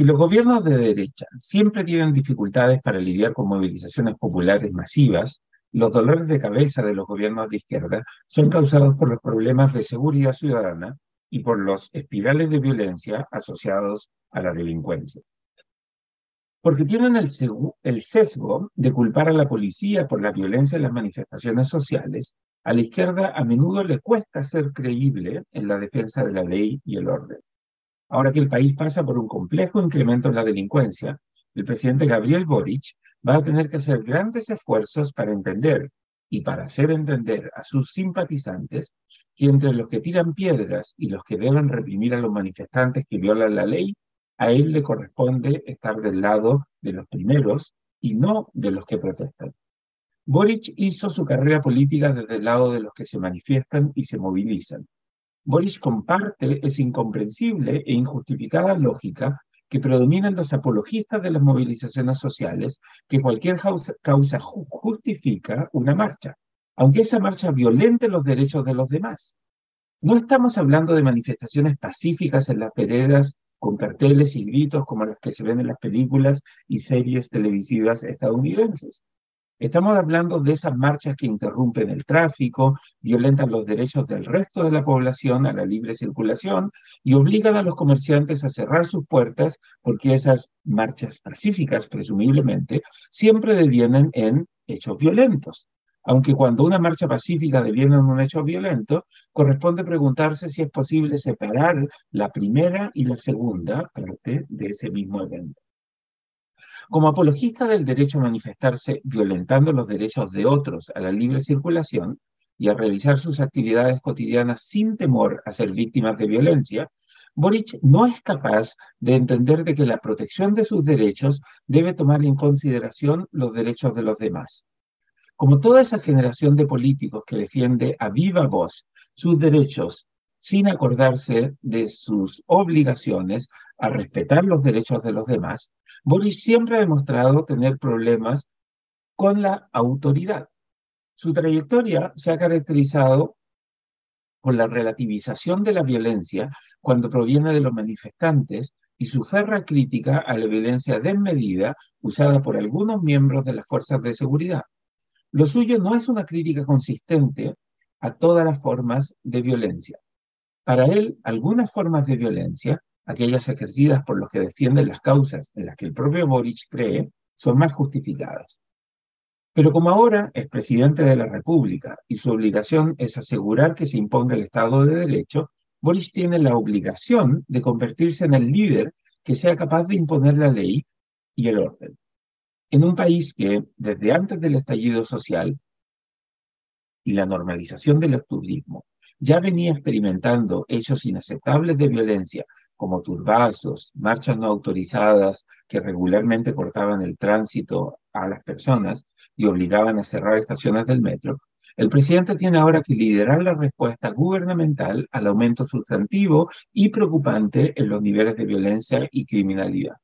Si los gobiernos de derecha siempre tienen dificultades para lidiar con movilizaciones populares masivas, los dolores de cabeza de los gobiernos de izquierda son causados por los problemas de seguridad ciudadana y por los espirales de violencia asociados a la delincuencia. Porque tienen el, sesgo de culpar a la policía por la violencia en las manifestaciones sociales, a la izquierda a menudo le cuesta ser creíble en la defensa de la ley y el orden. Ahora que el país pasa por un complejo incremento en la delincuencia, el presidente Gabriel Boric va a tener que hacer grandes esfuerzos para entender y para hacer entender a sus simpatizantes que entre los que tiran piedras y los que deben reprimir a los manifestantes que violan la ley, a él le corresponde estar del lado de los primeros y no de los que protestan. Boric hizo su carrera política desde el lado de los que se manifiestan y se movilizan. Boric comparte esa incomprensible e injustificada lógica que predominan los apologistas de las movilizaciones sociales, que cualquier causa justifica una marcha, aunque esa marcha violente los derechos de los demás. No estamos hablando de manifestaciones pacíficas en las veredas con carteles y gritos como los que se ven en las películas y series televisivas estadounidenses. Estamos hablando de esas marchas que interrumpen el tráfico, violentan los derechos del resto de la población a la libre circulación y obligan a los comerciantes a cerrar sus puertas porque esas marchas pacíficas, presumiblemente, siempre devienen en hechos violentos. Aunque cuando una marcha pacífica deviene en un hecho violento, corresponde preguntarse si es posible separar la primera y la segunda parte de ese mismo evento. Como apologista del derecho a manifestarse violentando los derechos de otros a la libre circulación y a realizar sus actividades cotidianas sin temor a ser víctimas de violencia, Boric no es capaz de entender de que la protección de sus derechos debe tomar en consideración los derechos de los demás. Como toda esa generación de políticos que defiende a viva voz sus derechos sin acordarse de sus obligaciones a respetar los derechos de los demás, Boris siempre ha demostrado tener problemas con la autoridad. Su trayectoria se ha caracterizado por la relativización de la violencia cuando proviene de los manifestantes y su ferra crítica a la violencia desmedida usada por algunos miembros de las fuerzas de seguridad. Lo suyo no es una crítica consistente a todas las formas de violencia. Para él, algunas formas de violencia aquellas ejercidas por los que defienden las causas en las que el propio Boric cree, son más justificadas. Pero como ahora es presidente de la República y su obligación es asegurar que se imponga el Estado de Derecho, Boric tiene la obligación de convertirse en el líder que sea capaz de imponer la ley y el orden. En un país que, desde antes del estallido social y la normalización del turismo, ya venía experimentando hechos inaceptables de violencia como turbazos, marchas no autorizadas que regularmente cortaban el tránsito a las personas y obligaban a cerrar estaciones del metro, el presidente tiene ahora que liderar la respuesta gubernamental al aumento sustantivo y preocupante en los niveles de violencia y criminalidad.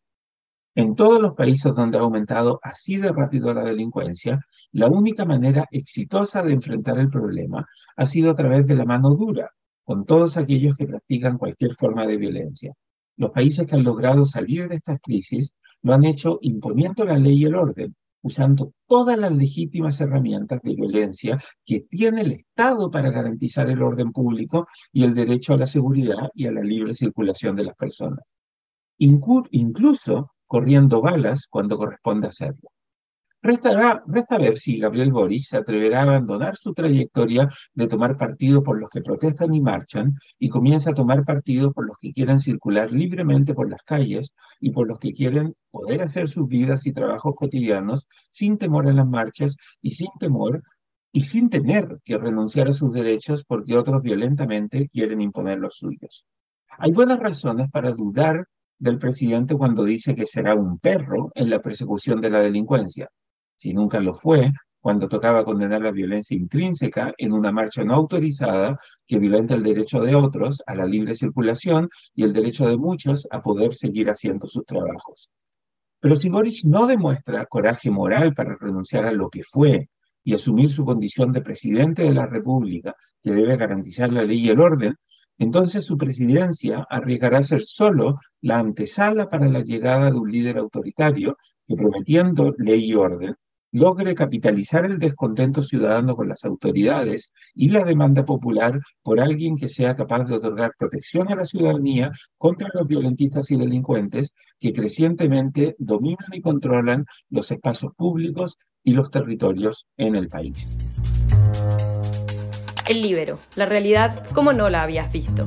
En todos los países donde ha aumentado así de rápido la delincuencia, la única manera exitosa de enfrentar el problema ha sido a través de la mano dura, con todos aquellos que practican cualquier forma de violencia. Los países que han logrado salir de estas crisis lo han hecho imponiendo la ley y el orden, usando todas las legítimas herramientas de violencia que tiene el Estado para garantizar el orden público y el derecho a la seguridad y a la libre circulación de las personas. incluso corriendo balas cuando corresponde hacerlo. Resta, ver si Gabriel Boris se atreverá a abandonar su trayectoria de tomar partido por los que protestan y marchan y comienza a tomar partido por los que quieren circular libremente por las calles y por los que quieren poder hacer sus vidas y trabajos cotidianos sin temor a las marchas y sin temor y sin tener que renunciar a sus derechos porque otros violentamente quieren imponer los suyos. Hay buenas razones para dudar del presidente cuando dice que será un perro en la persecución de la delincuencia si nunca lo fue, cuando tocaba condenar la violencia intrínseca en una marcha no autorizada que violenta el derecho de otros a la libre circulación y el derecho de muchos a poder seguir haciendo sus trabajos. Pero si Boric no demuestra coraje moral para renunciar a lo que fue y asumir su condición de presidente de la República, que debe garantizar la ley y el orden, entonces su presidencia arriesgará ser solo la antesala para la llegada de un líder autoritario que prometiendo ley y orden logre capitalizar el descontento ciudadano con las autoridades y la demanda popular por alguien que sea capaz de otorgar protección a la ciudadanía contra los violentistas y delincuentes que crecientemente dominan y controlan los espacios públicos y los territorios en el país. El libero, la realidad como no la habías visto.